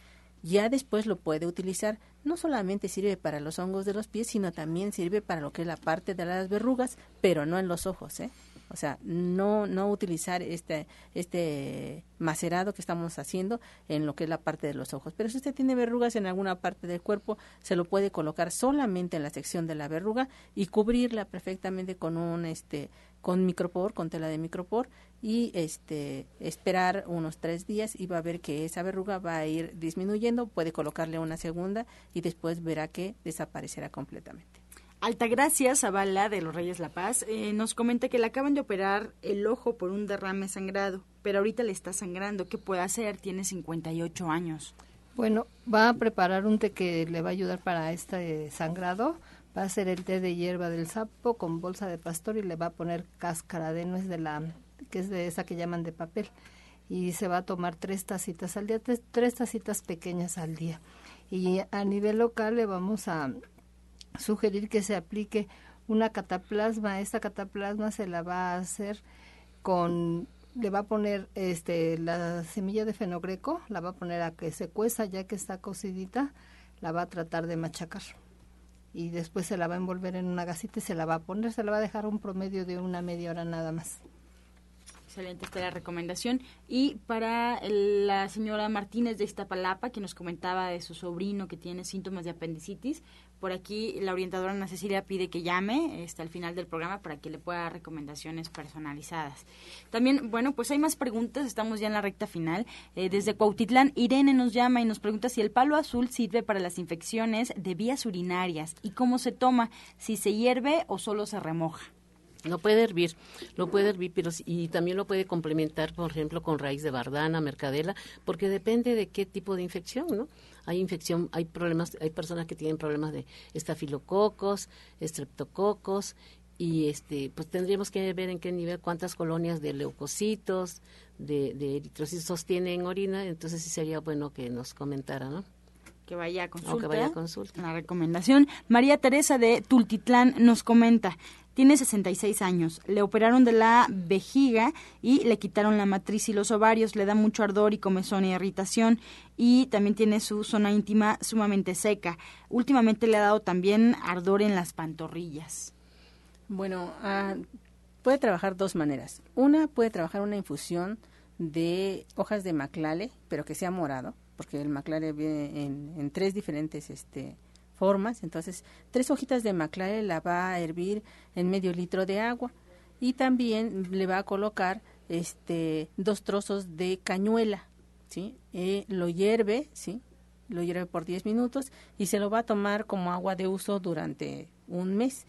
Ya después lo puede utilizar. No solamente sirve para los hongos de los pies, sino también sirve para lo que es la parte de las verrugas, pero no en los ojos, ¿eh? O sea, no, no utilizar este, este macerado que estamos haciendo en lo que es la parte de los ojos. Pero si usted tiene verrugas en alguna parte del cuerpo, se lo puede colocar solamente en la sección de la verruga y cubrirla perfectamente con un este con micropor, con tela de micropor y este esperar unos tres días y va a ver que esa verruga va a ir disminuyendo, puede colocarle una segunda y después verá que desaparecerá completamente. Altagracia Zavala de los Reyes La Paz eh, nos comenta que le acaban de operar el ojo por un derrame sangrado, pero ahorita le está sangrando. ¿Qué puede hacer? Tiene 58 años. Bueno, va a preparar un té que le va a ayudar para este sangrado. Va a hacer el té de hierba del sapo con bolsa de pastor y le va a poner cáscara de nuez de la que es de esa que llaman de papel y se va a tomar tres tacitas al día, tres, tres tacitas pequeñas al día. Y a nivel local le vamos a sugerir que se aplique una cataplasma. Esta cataplasma se la va a hacer con le va a poner este la semilla de fenogreco, la va a poner a que se cueza ya que está cocidita, la va a tratar de machacar. Y después se la va a envolver en una gasita y se la va a poner, se la va a dejar un promedio de una media hora nada más. Excelente esta la recomendación. Y para la señora Martínez de Iztapalapa, que nos comentaba de su sobrino que tiene síntomas de apendicitis, por aquí la orientadora Ana Cecilia pide que llame este, al final del programa para que le pueda dar recomendaciones personalizadas. También, bueno, pues hay más preguntas, estamos ya en la recta final. Eh, desde Cuautitlán, Irene nos llama y nos pregunta si el palo azul sirve para las infecciones de vías urinarias y cómo se toma, si se hierve o solo se remoja. Lo puede hervir, lo puede hervir, pero y también lo puede complementar, por ejemplo, con raíz de bardana, mercadela, porque depende de qué tipo de infección, ¿no? Hay infección, hay problemas, hay personas que tienen problemas de estafilococos, estreptococos y este, pues tendríamos que ver en qué nivel, cuántas colonias de leucocitos, de, eritrocitos tienen orina, entonces sí sería bueno que nos comentara, ¿no? Que vaya a consulta. que vaya a consulta. La recomendación. María Teresa de Tultitlán nos comenta, tiene 66 años. Le operaron de la vejiga y le quitaron la matriz y los ovarios. Le da mucho ardor y comezón y irritación. Y también tiene su zona íntima sumamente seca. Últimamente le ha dado también ardor en las pantorrillas. Bueno, ah, puede trabajar dos maneras. Una, puede trabajar una infusión de hojas de maclale, pero que sea morado, porque el maclale viene en, tres diferentes este, formas. Entonces, tres hojitas de maclare la va a hervir en medio litro de agua y también le va a colocar este dos trozos de cañuela, ¿sí? Eh, lo hierve, ¿sí? Lo hierve por 10 minutos y se lo va a tomar como agua de uso durante un mes.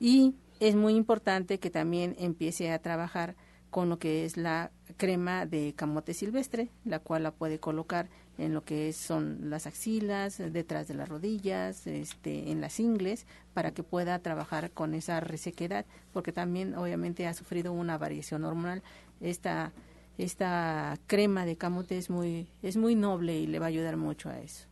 Y es muy importante que también empiece a trabajar con lo que es la crema de camote silvestre, la cual la puede colocar en lo que son las axilas, detrás de las rodillas, este, en las ingles, para que pueda trabajar con esa resequedad, porque también obviamente ha sufrido una variación hormonal. Esta, esta crema de camote es muy, es muy noble y le va a ayudar mucho a eso.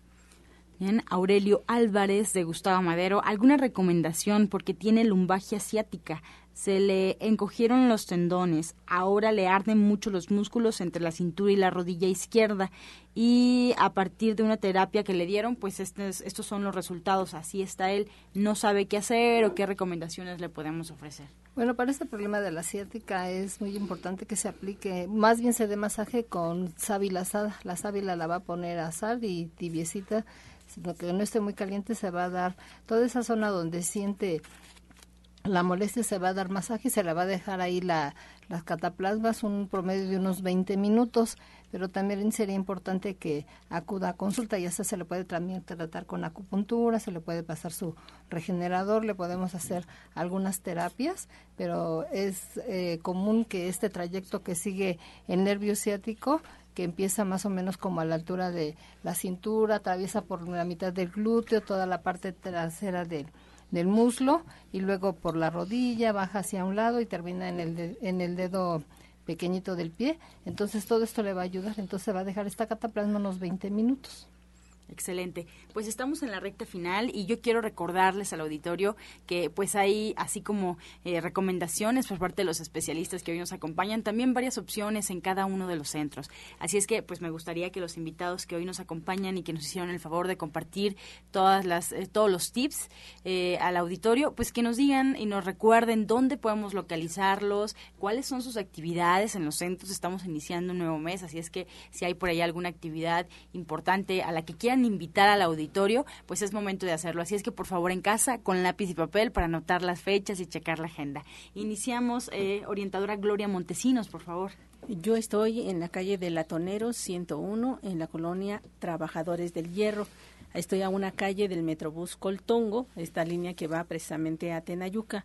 Bien, Aurelio Álvarez de Gustavo Madero, ¿alguna recomendación porque tiene lumbagia asiática? Se le encogieron los tendones, ahora le arden mucho los músculos entre la cintura y la rodilla izquierda. Y a partir de una terapia que le dieron, pues estos, estos son los resultados, así está él, no sabe qué hacer o qué recomendaciones le podemos ofrecer. Bueno, para este problema de la ciática es muy importante que se aplique, más bien se dé masaje con sábila asada, la sábila la va a poner a asar y tibiecita, sino que no esté muy caliente se va a dar toda esa zona donde siente la molestia se va a dar masaje y se la va a dejar ahí la, las cataplasmas un promedio de unos 20 minutos, pero también sería importante que acuda a consulta, ya sea se le puede también tratar con acupuntura, se le puede pasar su regenerador, le podemos hacer algunas terapias, pero es eh, común que este trayecto que sigue el nervio ciático que empieza más o menos como a la altura de la cintura, atraviesa por la mitad del glúteo, toda la parte trasera del del muslo y luego por la rodilla, baja hacia un lado y termina en el, en el dedo pequeñito del pie. Entonces todo esto le va a ayudar. Entonces va a dejar esta cataplasma unos 20 minutos. Excelente. Pues estamos en la recta final y yo quiero recordarles al auditorio que pues hay así como eh, recomendaciones por parte de los especialistas que hoy nos acompañan, también varias opciones en cada uno de los centros. Así es que pues me gustaría que los invitados que hoy nos acompañan y que nos hicieron el favor de compartir todas las eh, todos los tips eh, al auditorio, pues que nos digan y nos recuerden dónde podemos localizarlos, cuáles son sus actividades en los centros. Estamos iniciando un nuevo mes, así es que si hay por ahí alguna actividad importante a la que quieran invitar al auditorio, pues es momento de hacerlo. Así es que por favor en casa con lápiz y papel para anotar las fechas y checar la agenda. Iniciamos, eh, orientadora Gloria Montesinos, por favor. Yo estoy en la calle de Latonero 101, en la colonia Trabajadores del Hierro. Estoy a una calle del Metrobús Coltongo, esta línea que va precisamente a Tenayuca.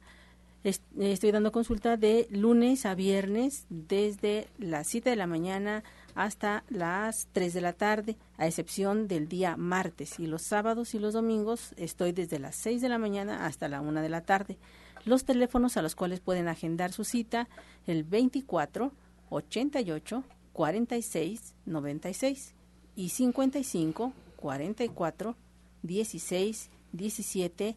Estoy dando consulta de lunes a viernes desde las 7 de la mañana hasta las 3 de la tarde, a excepción del día martes. Y los sábados y los domingos estoy desde las 6 de la mañana hasta la 1 de la tarde. Los teléfonos a los cuales pueden agendar su cita, el 24 88 46 96 y 55 44 16 17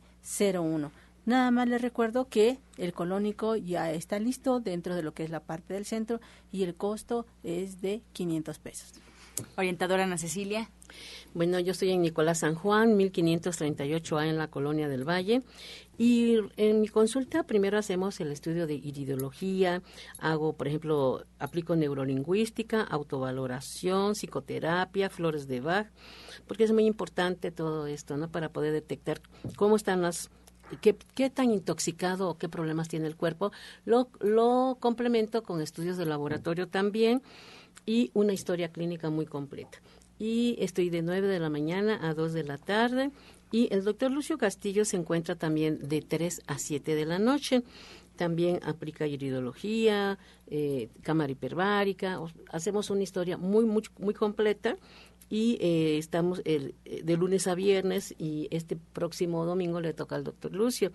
01. Nada más les recuerdo que el colónico ya está listo dentro de lo que es la parte del centro y el costo es de 500 pesos. Orientadora Ana Cecilia. Bueno, yo estoy en Nicolás San Juan, 1538A en la Colonia del Valle. Y en mi consulta primero hacemos el estudio de iridología, hago, por ejemplo, aplico neurolingüística, autovaloración, psicoterapia, flores de Bach, porque es muy importante todo esto, ¿no? Para poder detectar cómo están las qué, tan intoxicado o qué problemas tiene el cuerpo. Lo, complemento con estudios de laboratorio también y una historia clínica muy completa. Y estoy de 9 de la mañana a 2 de la tarde. Y el doctor Lucio Castillo se encuentra también de 3 a 7 de la noche. También aplica iridología, eh, cámara hiperbárica. Hacemos una historia muy, muy, muy completa y eh, estamos el, eh, de lunes a viernes y este próximo domingo le toca al doctor Lucio.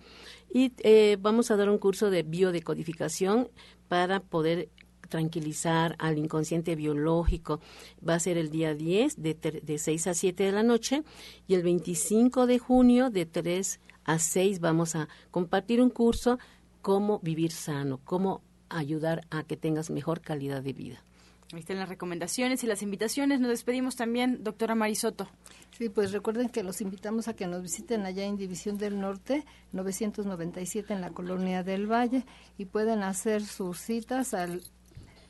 Y eh, vamos a dar un curso de biodecodificación para poder tranquilizar al inconsciente biológico. Va a ser el día 10 de, de 6 a 7 de la noche y el 25 de junio de 3 a 6 vamos a compartir un curso cómo vivir sano, cómo ayudar a que tengas mejor calidad de vida. Ahí están las recomendaciones y las invitaciones. Nos despedimos también, doctora Marisoto. Sí, pues recuerden que los invitamos a que nos visiten allá en División del Norte, 997 en la Colonia del Valle, y pueden hacer sus citas al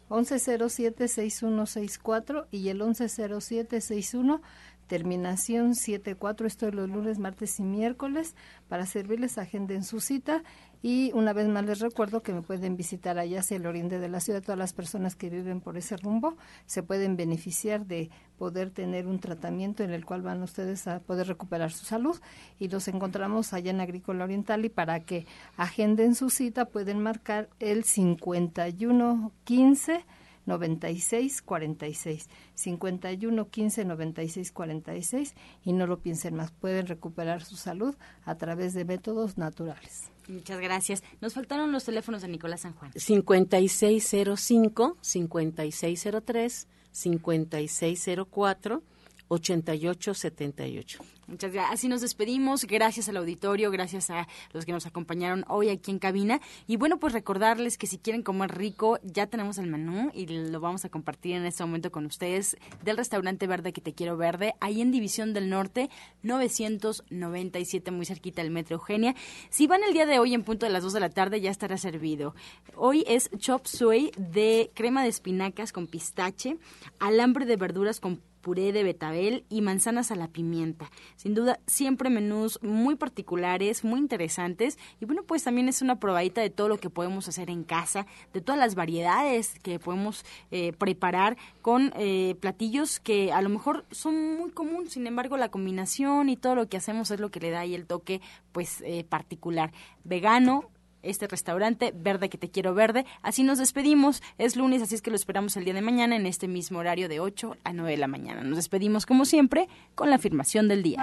1107-6164 y el 1107-61 terminación 74. Esto es los lunes, martes y miércoles. Para servirles, agenden su cita y una vez más les recuerdo que me pueden visitar allá hacia el oriente de la ciudad. Todas las personas que viven por ese rumbo se pueden beneficiar de poder tener un tratamiento en el cual van ustedes a poder recuperar su salud. Y los encontramos allá en Agrícola Oriental y para que agenden su cita pueden marcar el 5115 96 46 51 15 96 46 y no lo piensen más pueden recuperar su salud a través de métodos naturales Muchas gracias. Nos faltaron los teléfonos de Nicolás San Juan. 5605, 5603, 5604 8878. Muchas gracias. Así nos despedimos. Gracias al auditorio, gracias a los que nos acompañaron hoy aquí en cabina. Y bueno, pues recordarles que si quieren comer rico, ya tenemos el menú y lo vamos a compartir en este momento con ustedes del restaurante Verde que te quiero verde, ahí en División del Norte, 997, muy cerquita del Metro Eugenia. Si van el día de hoy en punto de las 2 de la tarde, ya estará servido. Hoy es chop suey de crema de espinacas con pistache, alambre de verduras con puré de betabel y manzanas a la pimienta. Sin duda, siempre menús muy particulares, muy interesantes. Y bueno, pues también es una probadita de todo lo que podemos hacer en casa, de todas las variedades que podemos eh, preparar con eh, platillos que a lo mejor son muy comunes. Sin embargo, la combinación y todo lo que hacemos es lo que le da ahí el toque pues eh, particular. Vegano, este restaurante Verde que te quiero verde. Así nos despedimos. Es lunes, así es que lo esperamos el día de mañana en este mismo horario de 8 a 9 de la mañana. Nos despedimos como siempre con la afirmación del día.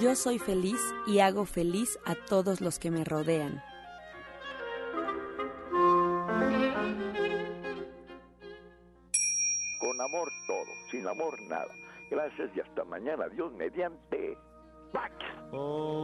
Yo soy feliz y hago feliz a todos los que me rodean. Con amor todo, sin amor nada. Gracias y hasta mañana. Dios mediante. back. Oh.